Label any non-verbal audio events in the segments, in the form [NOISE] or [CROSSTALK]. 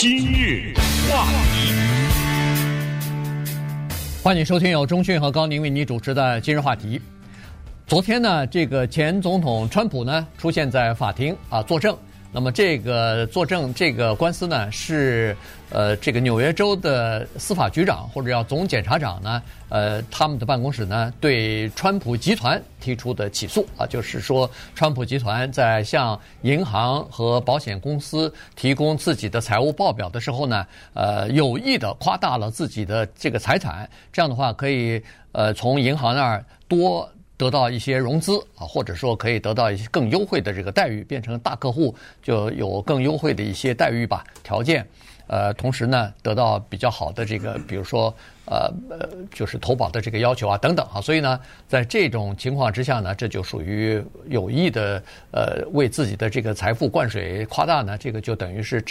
今日话题，欢迎收听由中讯和高宁为你主持的今日话题。昨天呢，这个前总统川普呢出现在法庭啊作证。那么这个作证这个官司呢，是呃这个纽约州的司法局长或者叫总检察长呢，呃他们的办公室呢对川普集团提出的起诉啊，就是说川普集团在向银行和保险公司提供自己的财务报表的时候呢，呃有意的夸大了自己的这个财产，这样的话可以呃从银行那儿多。得到一些融资啊，或者说可以得到一些更优惠的这个待遇，变成大客户就有更优惠的一些待遇吧，条件。呃，同时呢，得到比较好的这个，比如说呃呃，就是投保的这个要求啊等等啊。所以呢，在这种情况之下呢，这就属于有意的呃为自己的这个财富灌水夸大呢，这个就等于是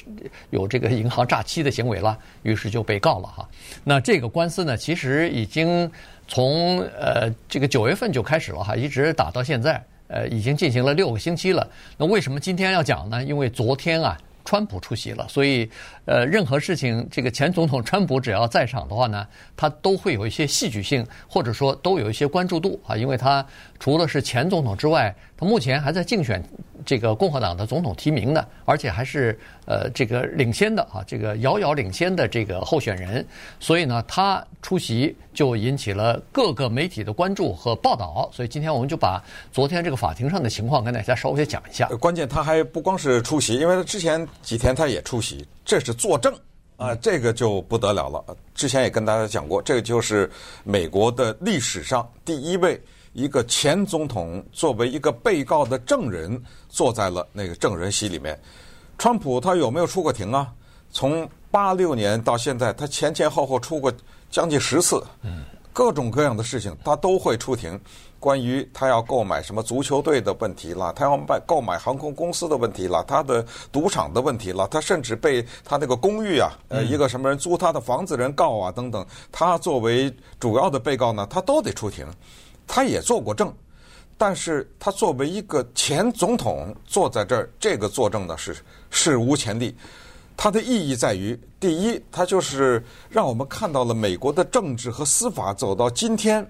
有这个银行诈欺的行为了，于是就被告了哈。那这个官司呢，其实已经。从呃这个九月份就开始了哈，一直打到现在，呃已经进行了六个星期了。那为什么今天要讲呢？因为昨天啊，川普出席了，所以呃任何事情，这个前总统川普只要在场的话呢，他都会有一些戏剧性，或者说都有一些关注度啊，因为他除了是前总统之外，他目前还在竞选。这个共和党的总统提名的，而且还是呃这个领先的啊，这个遥遥领先的这个候选人，所以呢，他出席就引起了各个媒体的关注和报道。所以今天我们就把昨天这个法庭上的情况跟大家稍微讲一下。关键他还不光是出席，因为他之前几天他也出席，这是作证啊，这个就不得了了。之前也跟大家讲过，这个就是美国的历史上第一位。一个前总统作为一个被告的证人坐在了那个证人席里面。川普他有没有出过庭啊？从八六年到现在，他前前后后出过将近十次，各种各样的事情他都会出庭。关于他要购买什么足球队的问题啦，他要买购买航空公司的问题啦，他的赌场的问题啦，他甚至被他那个公寓啊，呃，一个什么人租他的房子人告啊等等，他作为主要的被告呢，他都得出庭。他也做过证，但是他作为一个前总统坐在这儿，这个作证呢是史无前例。它的意义在于，第一，它就是让我们看到了美国的政治和司法走到今天，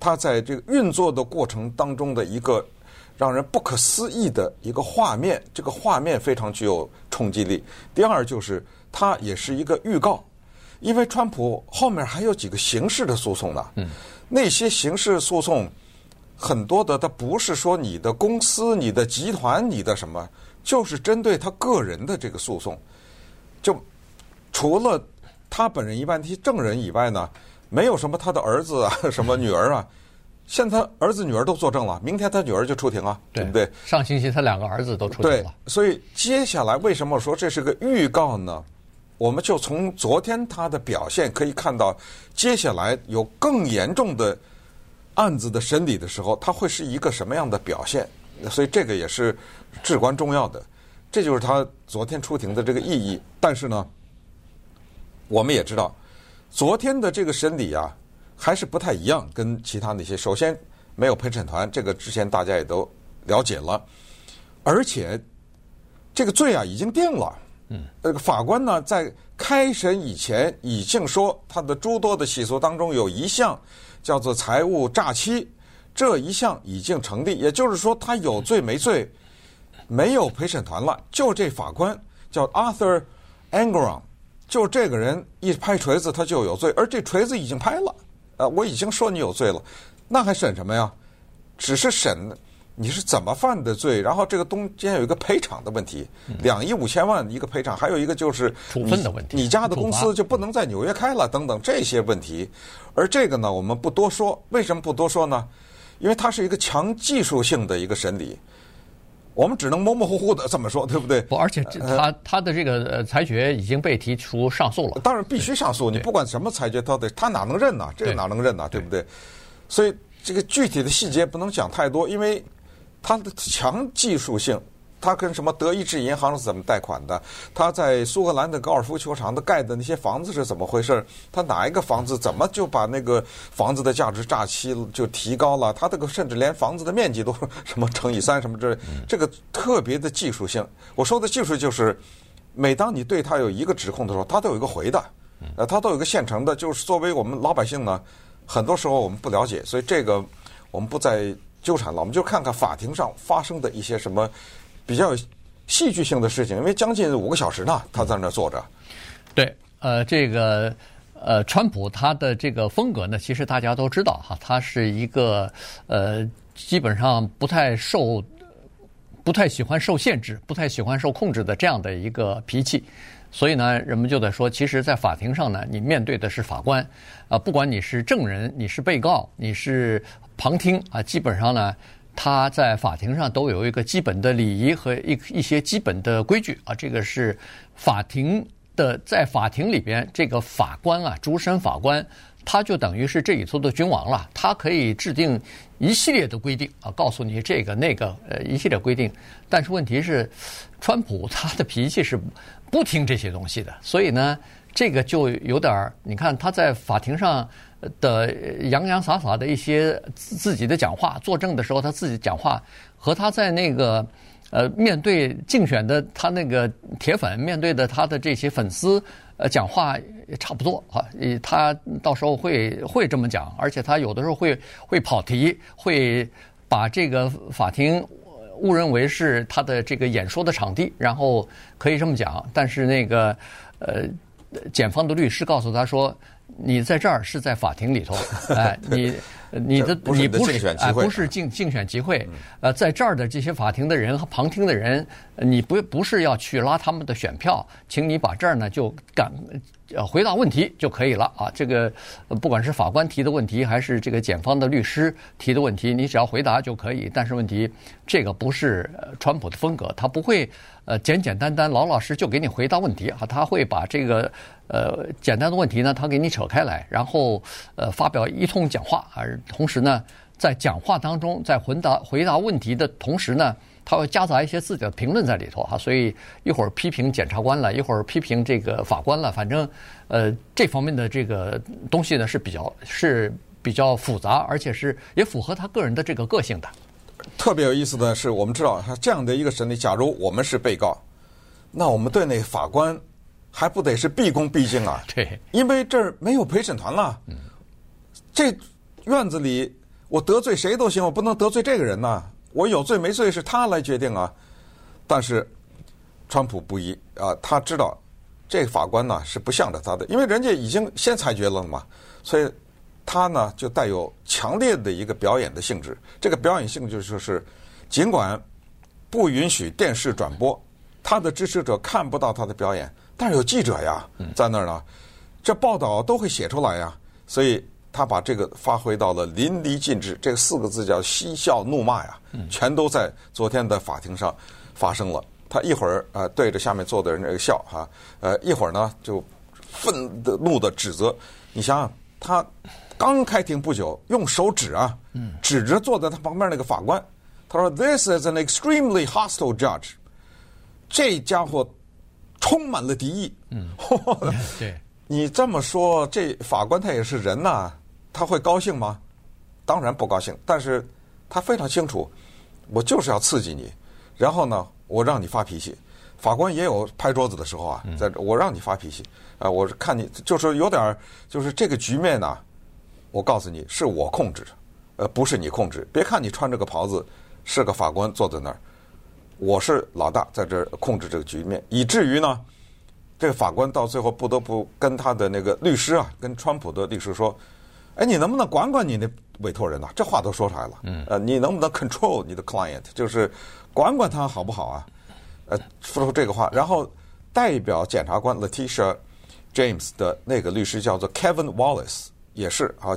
它在这个运作的过程当中的一个让人不可思议的一个画面。这个画面非常具有冲击力。第二，就是它也是一个预告，因为川普后面还有几个刑事的诉讼呢。嗯。那些刑事诉讼很多的，它不是说你的公司、你的集团、你的什么，就是针对他个人的这个诉讼。就除了他本人以外，那些证人以外呢，没有什么他的儿子啊、什么女儿啊。现在他儿子、女儿都作证了，明天他女儿就出庭啊，对不对？上星期他两个儿子都出庭了。对，所以接下来为什么说这是个预告呢？我们就从昨天他的表现可以看到，接下来有更严重的案子的审理的时候，他会是一个什么样的表现？所以这个也是至关重要的。这就是他昨天出庭的这个意义。但是呢，我们也知道，昨天的这个审理啊，还是不太一样，跟其他那些。首先，没有陪审团，这个之前大家也都了解了，而且这个罪啊已经定了。嗯，这个法官呢，在开审以前已经说，他的诸多的起诉当中有一项叫做财务诈欺，这一项已经成立，也就是说他有罪没罪，没有陪审团了，就这法官叫 Arthur Engoron，就这个人一拍锤子他就有罪，而这锤子已经拍了，呃，我已经说你有罪了，那还审什么呀？只是审。你是怎么犯的罪？然后这个中间有一个赔偿的问题，两亿五千万一个赔偿，还有一个就是处分的问题，你家的公司就不能在纽约开了等等这些问题。而这个呢，我们不多说。为什么不多说呢？因为它是一个强技术性的一个审理，我们只能模模糊糊的这么说，对不对？不，而且他他的这个裁决已经被提出上诉了。当然必须上诉，你不管什么裁决，他得他哪能认呢？这个哪能认呢？对不对？所以这个具体的细节不能讲太多，因为。它的强技术性，它跟什么德意志银行是怎么贷款的？它在苏格兰的高尔夫球场的盖的那些房子是怎么回事？它哪一个房子怎么就把那个房子的价值诈欺就提高了？它这个甚至连房子的面积都什么乘以三什么之类，这个特别的技术性。我说的技术就是每当你对它有一个指控的时候，它都有一个回的，呃，他都有一个现成的。就是作为我们老百姓呢，很多时候我们不了解，所以这个我们不再纠缠了。我们就看看法庭上发生的一些什么比较戏剧性的事情。因为将近五个小时呢，他在那坐着。对，呃，这个呃，川普他的这个风格呢，其实大家都知道哈，他是一个呃，基本上不太受。不太喜欢受限制，不太喜欢受控制的这样的一个脾气，所以呢，人们就在说，其实，在法庭上呢，你面对的是法官，啊，不管你是证人，你是被告，你是旁听啊，基本上呢，他在法庭上都有一个基本的礼仪和一一些基本的规矩啊，这个是法庭的，在法庭里边，这个法官啊，主审法官。他就等于是这里头的君王了，他可以制定一系列的规定啊，告诉你这个那个呃一系列规定。但是问题是，川普他的脾气是不听这些东西的，所以呢，这个就有点儿，你看他在法庭上的洋洋洒洒的一些自己的讲话，作证的时候他自己讲话，和他在那个呃面对竞选的他那个铁粉面对的他的这些粉丝。呃，讲话也差不多啊，他到时候会会这么讲，而且他有的时候会会跑题，会把这个法庭误认为是他的这个演说的场地，然后可以这么讲。但是那个呃，检方的律师告诉他说，你在这儿是在法庭里头，哎，你。你的你不是哎，不是竞竞选集会，呃，在这儿的这些法庭的人和旁听的人，你不不是要去拉他们的选票，请你把这儿呢就赶呃回答问题就可以了啊。这个不管是法官提的问题，还是这个检方的律师提的问题，你只要回答就可以。但是问题这个不是川普的风格，他不会呃简简单单老老实就给你回答问题啊，他会把这个。呃，简单的问题呢，他给你扯开来，然后呃发表一通讲话，而同时呢，在讲话当中，在回答回答问题的同时呢，他会夹杂一些自己的评论在里头哈，所以一会儿批评检察官了，一会儿批评这个法官了，反正呃这方面的这个东西呢是比较是比较复杂，而且是也符合他个人的这个个性的。特别有意思的是，我们知道这样的一个审理，假如我们是被告，那我们对那法官。还不得是毕恭毕敬啊？对，因为这儿没有陪审团了。嗯，这院子里我得罪谁都行，我不能得罪这个人呐。我有罪没罪是他来决定啊。但是川普不一啊，他知道这个法官呢是不向着他的，因为人家已经先裁决了嘛，所以他呢就带有强烈的一个表演的性质。这个表演性质就是，尽管不允许电视转播，他的支持者看不到他的表演。但是有记者呀，在那儿呢，这报道都会写出来呀，所以他把这个发挥到了淋漓尽致。这四个字叫嬉笑怒骂呀，全都在昨天的法庭上发生了。他一会儿呃对着下面坐的人这个笑哈，呃一会儿呢就愤的怒的指责。你想想，他刚开庭不久，用手指啊，指着坐在他旁边那个法官，他说：“This is an extremely hostile judge。”这家伙。充满了敌意。嗯，[LAUGHS] 对，你这么说，这法官他也是人呐、啊，他会高兴吗？当然不高兴。但是他非常清楚，我就是要刺激你，然后呢，我让你发脾气。法官也有拍桌子的时候啊，在这我让你发脾气啊，我看你就是有点，就是这个局面呢，我告诉你是我控制，呃，不是你控制。别看你穿着个袍子，是个法官坐在那儿。我是老大，在这儿控制这个局面，以至于呢，这个法官到最后不得不跟他的那个律师啊，跟川普的律师说：“哎，你能不能管管你那委托人呐？这话都说出来了，嗯，呃，你能不能 control 你的 client，就是管管他好不好啊？呃，说出这个话，然后代表检察官 Letitia James 的那个律师叫做 Kevin Wallace，也是啊。”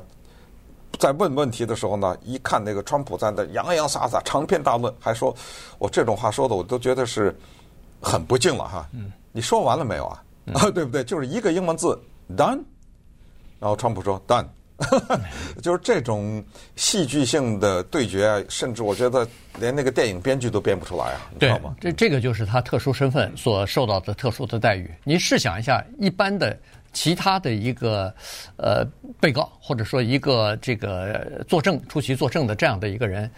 在问问题的时候呢，一看那个川普在那洋洋洒洒长篇大论，还说我这种话说的我都觉得是很不敬了哈。嗯，你说完了没有啊？啊、嗯，对不对？就是一个英文字 done，然后川普说 done，[LAUGHS] 就是这种戏剧性的对决，甚至我觉得连那个电影编剧都编不出来啊，你知道吗？这这个就是他特殊身份所受到的特殊的待遇。你试想一下，一般的。其他的一个呃被告，或者说一个这个作证出席作证的这样的一个人，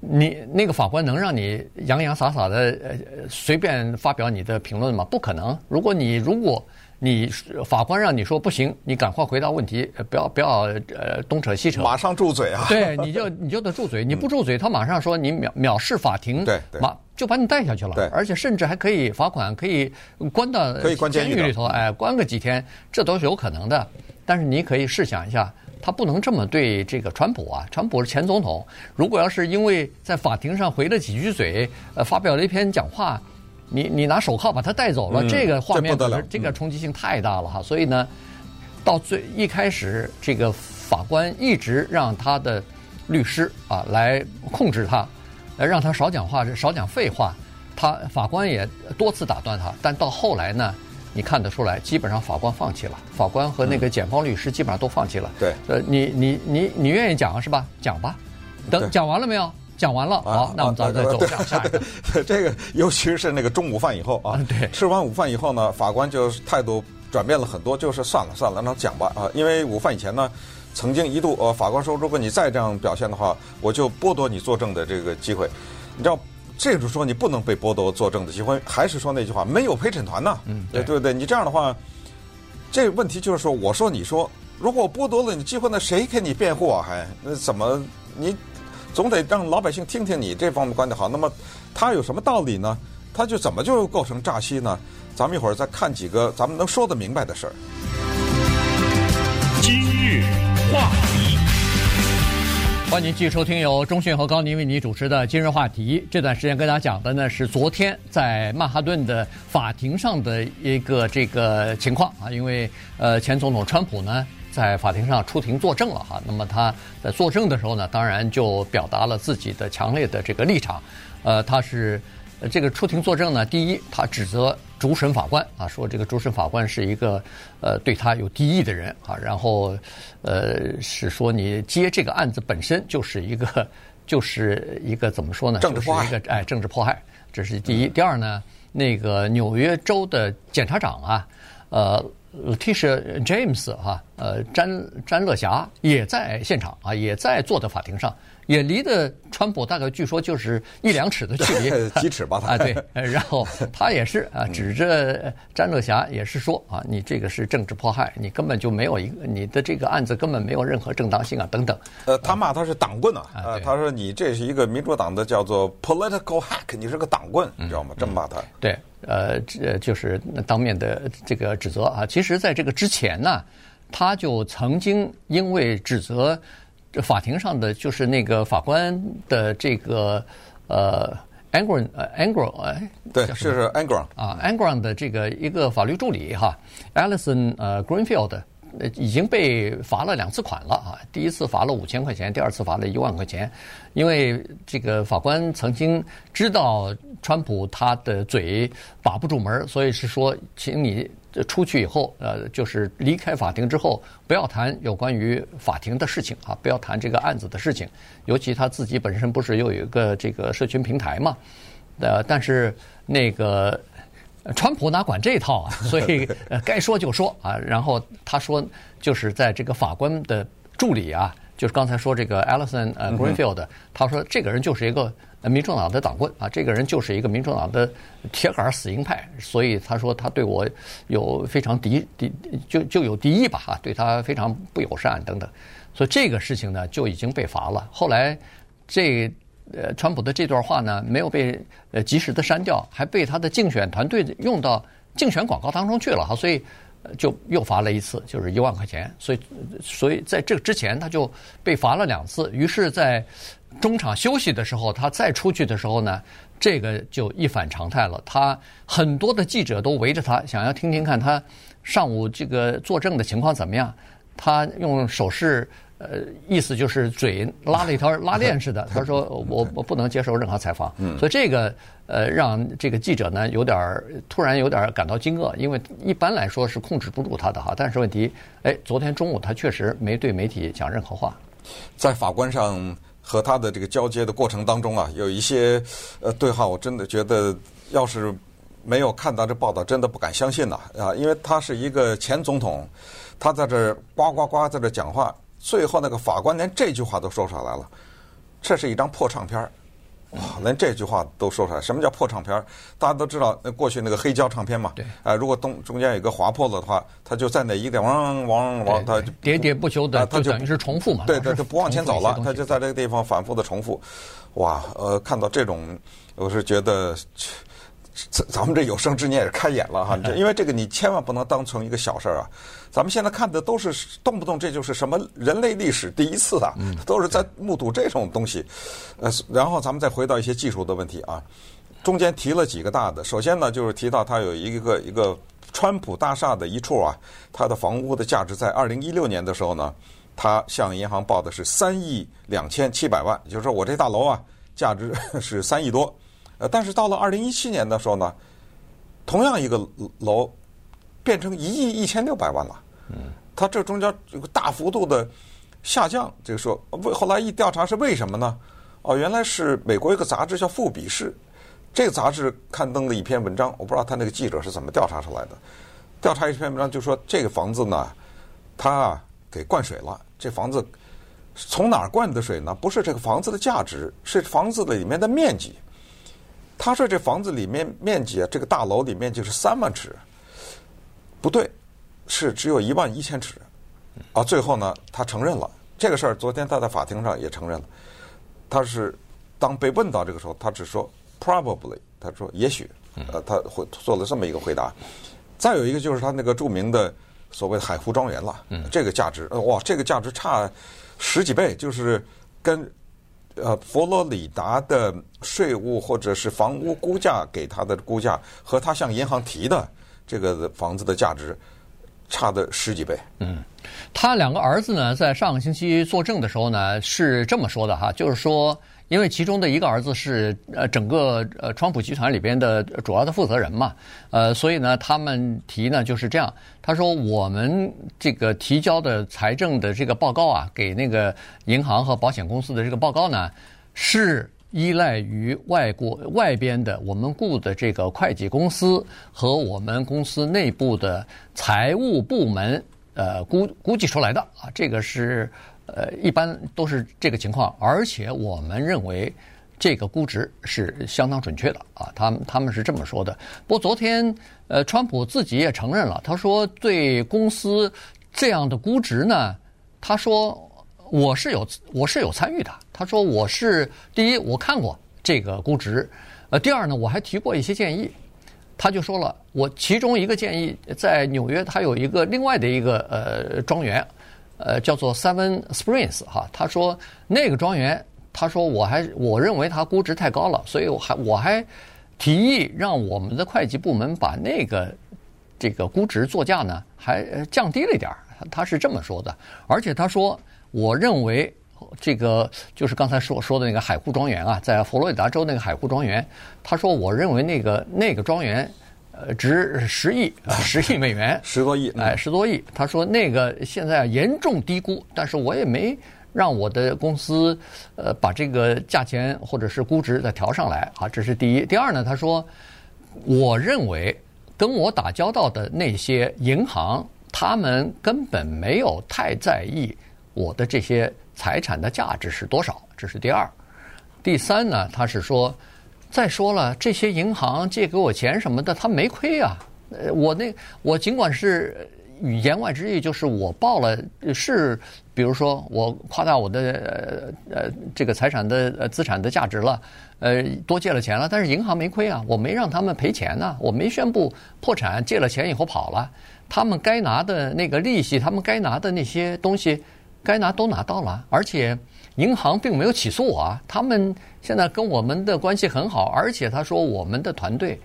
你那个法官能让你洋洋洒洒的呃随便发表你的评论吗？不可能。如果你如果你法官让你说不行，你赶快回答问题，不要不要呃东扯西扯，马上住嘴啊！对，你就你就得住嘴，你不住嘴，他马上说你藐藐视法庭，对对，马就把你带下去了，对，而且甚至还可以罚款，可以关到可以关监狱里头，哎，关个几天，这都是有可能的。但是你可以试想一下，他不能这么对这个川普啊，川普是前总统，如果要是因为在法庭上回了几句嘴，呃，发表了一篇讲话。你你拿手铐把他带走了，嗯、这个画面这，这个冲击性太大了哈，所以呢，到最一开始，这个法官一直让他的律师啊来控制他，来让他少讲话，少讲废话。他法官也多次打断他，但到后来呢，你看得出来，基本上法官放弃了，法官和那个检方律师基本上都放弃了。对、嗯，呃，你你你你愿意讲是吧？讲吧，等讲完了没有？讲完了，好，那我们再走向下一个。[LAUGHS] 这个，尤其是那个中午饭以后啊，对，吃完午饭以后呢，法官就态度转变了很多，就是算了算了，那讲吧啊，因为午饭以前呢，曾经一度呃，法官说，如果你再这样表现的话，我就剥夺你作证的这个机会。你知道，这就是说你不能被剥夺作证的机会，还是说那句话，没有陪审团呢？嗯，对，对不对？你这样的话，这个问题就是说，我说你说，如果我剥夺了你机会，那谁给你辩护啊？还那怎么你？总得让老百姓听听你这方面观点好。那么，他有什么道理呢？他就怎么就构成诈欺呢？咱们一会儿再看几个咱们能说得明白的事儿。今日话题，欢迎您继续收听由中讯和高宁为您主持的《今日话题》。这段时间跟大家讲的呢是昨天在曼哈顿的法庭上的一个这个情况啊，因为呃前总统川普呢。在法庭上出庭作证了哈，那么他在作证的时候呢，当然就表达了自己的强烈的这个立场。呃，他是这个出庭作证呢，第一，他指责主审法官啊，说这个主审法官是一个呃对他有敌意的人啊，然后呃是说你接这个案子本身就是一个 [LAUGHS] 就是一个怎么说呢？就是一个哎，政治迫害，这是第一。第二呢，那个纽约州的检察长啊，呃。Letitia James 哈，呃，詹詹乐霞也在现场啊，也在坐在法庭上，也离的川普大概据说就是一两尺的距离，[LAUGHS] 几尺吧？[LAUGHS] 他啊，对，[LAUGHS] 然后他也是啊，指着詹乐霞也是说啊，你这个是政治迫害，你根本就没有一个你的这个案子根本没有任何正当性啊，等等。呃，他骂他是党棍啊，啊，他说你这是一个民主党的叫做 political hack，你是个党棍，你知道吗？这么骂他。对。呃，这就是当面的这个指责啊。其实，在这个之前呢，他就曾经因为指责法庭上的就是那个法官的这个呃哎，对，是是 Engoron 啊，Engoron 的这个一个法律助理哈，Allison 呃，Greenfield。已经被罚了两次款了啊！第一次罚了五千块钱，第二次罚了一万块钱。因为这个法官曾经知道川普他的嘴把不住门，所以是说，请你出去以后，呃，就是离开法庭之后，不要谈有关于法庭的事情啊，不要谈这个案子的事情。尤其他自己本身不是又有一个这个社群平台嘛？呃，但是那个。川普哪管这一套啊？[LAUGHS] 所以呃，该说就说啊。然后他说，就是在这个法官的助理啊，就是刚才说这个 Allison 呃 Greenfield，他说这个人就是一个民主党的党棍啊，这个人就是一个民主党的铁杆死硬派。所以他说他对我有非常敌敌就就有敌意吧啊，对他非常不友善等等。所以这个事情呢就已经被罚了。后来这。呃，川普的这段话呢，没有被呃及时的删掉，还被他的竞选团队用到竞选广告当中去了哈，所以就又罚了一次，就是一万块钱。所以，所以在这之前他就被罚了两次。于是，在中场休息的时候，他再出去的时候呢，这个就一反常态了。他很多的记者都围着他，想要听听看他上午这个作证的情况怎么样。他用手势。呃，意思就是嘴拉了一条拉链似的。他说 [LAUGHS] 我我不能接受任何采访，所以这个呃让这个记者呢有点突然有点感到惊愕，因为一般来说是控制不住他的哈。但是问题，哎，昨天中午他确实没对媒体讲任何话。在法官上和他的这个交接的过程当中啊，有一些呃对话，我真的觉得要是没有看到这报道，真的不敢相信呐啊！因为他是一个前总统，他在这呱呱呱在这讲话。最后那个法官连这句话都说出来了，这是一张破唱片儿，哇，连这句话都说出来，什么叫破唱片？大家都知道，那过去那个黑胶唱片嘛，对，啊，如果中中间有个划破了的话，它就在那一个点汪汪汪，它就喋喋不休的，它就等于是重复嘛，对对，就不往前走了，它就在这个地方反复的重复。哇，呃，看到这种，我是觉得。咱咱们这有生之年也是开眼了哈，[LAUGHS] 因为这个你千万不能当成一个小事儿啊。咱们现在看的都是动不动这就是什么人类历史第一次啊，都是在目睹这种东西。呃，然后咱们再回到一些技术的问题啊，中间提了几个大的。首先呢，就是提到它有一个一个川普大厦的一处啊，它的房屋的价值在二零一六年的时候呢，它向银行报的是三亿两千七百万，就是说我这大楼啊，价值 [LAUGHS] 是三亿多。呃，但是到了二零一七年的时候呢，同样一个楼变成一亿一千六百万了。嗯，它这中间有个大幅度的下降。这个说，为后来一调查是为什么呢？哦，原来是美国一个杂志叫《富比士》，这个杂志刊登了一篇文章，我不知道他那个记者是怎么调查出来的。调查一篇文章就说这个房子呢，它啊给灌水了。这房子从哪儿灌的水呢？不是这个房子的价值，是房子的里面的面积。他说：“这房子里面面积啊，这个大楼里面就是三万尺，不对，是只有一万一千尺。啊，最后呢，他承认了这个事儿。昨天他在法庭上也承认了。他是当被问到这个时候，他只说 probably，他说也许，呃，他会做了这么一个回答。再有一个就是他那个著名的所谓的海湖庄园了，这个价值，哇，这个价值差十几倍，就是跟。”呃，佛罗里达的税务或者是房屋估价给他的估价和他向银行提的这个房子的价值差的十几倍。嗯，他两个儿子呢，在上个星期作证的时候呢，是这么说的哈，就是说。因为其中的一个儿子是呃整个呃川普集团里边的主要的负责人嘛，呃，所以呢，他们提呢就是这样，他说我们这个提交的财政的这个报告啊，给那个银行和保险公司的这个报告呢，是依赖于外国外边的我们雇的这个会计公司和我们公司内部的财务部门呃估估计出来的啊，这个是。呃，一般都是这个情况，而且我们认为这个估值是相当准确的啊。他们他们是这么说的。不过昨天，呃，川普自己也承认了，他说对公司这样的估值呢，他说我是有我是有参与的。他说我是第一，我看过这个估值，呃，第二呢，我还提过一些建议。他就说了，我其中一个建议在纽约，他有一个另外的一个呃庄园。呃，叫做 Seven Springs 哈，他说那个庄园，他说我还我认为它估值太高了，所以我还我还提议让我们的会计部门把那个这个估值作价呢还降低了一点儿，他是这么说的。而且他说，我认为这个就是刚才说说的那个海湖庄园啊，在佛罗里达州那个海湖庄园，他说我认为那个那个庄园。呃，值十亿，[LAUGHS] 十亿美元，十多亿，哎，十多亿。他说那个现在严重低估，但是我也没让我的公司呃把这个价钱或者是估值再调上来啊，这是第一。第二呢，他说，我认为跟我打交道的那些银行，他们根本没有太在意我的这些财产的价值是多少，这是第二。第三呢，他是说。再说了，这些银行借给我钱什么的，他没亏啊。呃，我那我尽管是言外之意就是我报了是，比如说我夸大我的呃呃这个财产的呃资产的价值了，呃多借了钱了，但是银行没亏啊，我没让他们赔钱呢，我没宣布破产，借了钱以后跑了，他们该拿的那个利息，他们该拿的那些东西，该拿都拿到了，而且。银行并没有起诉我啊，他们现在跟我们的关系很好，而且他说我们的团队，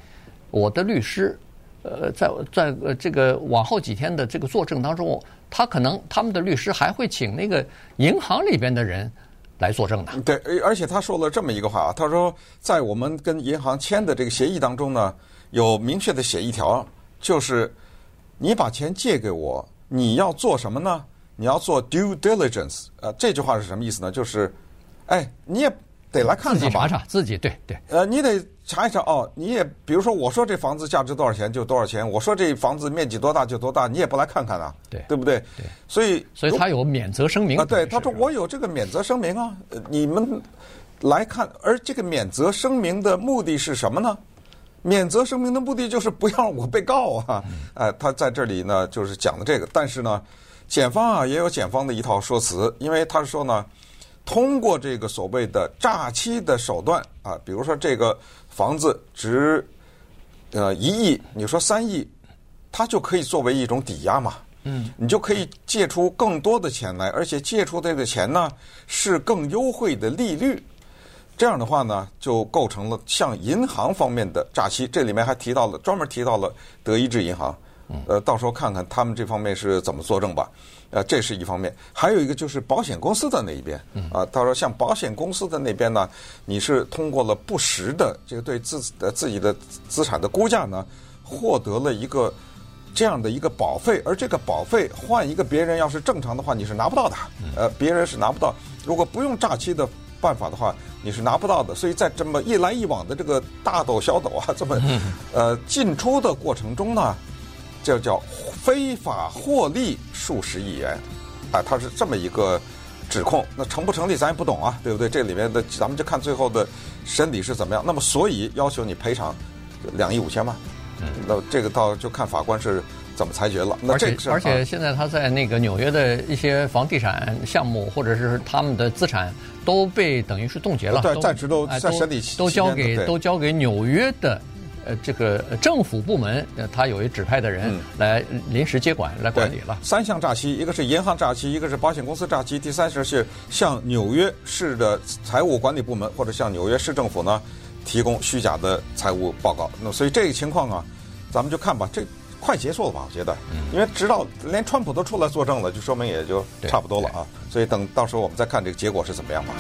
我的律师，呃，在在呃这个往后几天的这个作证当中，他可能他们的律师还会请那个银行里边的人来作证的。对，而且他说了这么一个话，他说在我们跟银行签的这个协议当中呢，有明确的写一条，就是你把钱借给我，你要做什么呢？你要做 due diligence，呃，这句话是什么意思呢？就是，哎，你也得来看看吧，自己查查自己，对对。呃，你得查一查哦。你也比如说，我说这房子价值多少钱就多少钱，我说这房子面积多大就多大，你也不来看看啊？对，对不对？对。所以，所以他有免责声明啊。对，他说我有这个免责声明啊。呃，你们来看，而这个免责声明的目的是什么呢？免责声明的目的就是不要我被告啊！呃，他在这里呢，就是讲的这个。但是呢，检方啊也有检方的一套说辞，因为他是说呢，通过这个所谓的诈欺的手段啊，比如说这个房子值呃一亿，你说三亿，它就可以作为一种抵押嘛。嗯，你就可以借出更多的钱来，而且借出这个钱呢是更优惠的利率。这样的话呢，就构成了向银行方面的诈欺。这里面还提到了，专门提到了德意志银行。呃，到时候看看他们这方面是怎么作证吧。呃，这是一方面，还有一个就是保险公司的那一边。啊，到时候像保险公司的那边呢，你是通过了不实的这个对自的自己的资产的估价呢，获得了一个这样的一个保费，而这个保费换一个别人要是正常的话，你是拿不到的。呃，别人是拿不到。如果不用诈欺的办法的话，你是拿不到的。所以在这么一来一往的这个大抖小抖啊，这么呃进出的过程中呢，这叫非法获利数十亿元啊，他是这么一个指控。那成不成立咱也不懂啊，对不对？这里面的咱们就看最后的审理是怎么样。那么所以要求你赔偿两亿五千万，那这个到就看法官是。怎么裁决了？那这而且而且现在他在那个纽约的一些房地产项目，或者是他们的资产都被等于是冻结了，对，暂时都在审理期都交给都交给纽约的呃这个政府部门，呃他有一指派的人来临时接管来管理了。三项诈欺，一个是银行诈欺，一个是保险公司诈欺，第三是是向纽约市的财务管理部门或者向纽约市政府呢提供虚假的财务报告。那所以这个情况啊，咱们就看吧，这。快结束了吧？我觉得，因为直到连川普都出来作证了，就说明也就差不多了啊。所以等到时候我们再看这个结果是怎么样吧。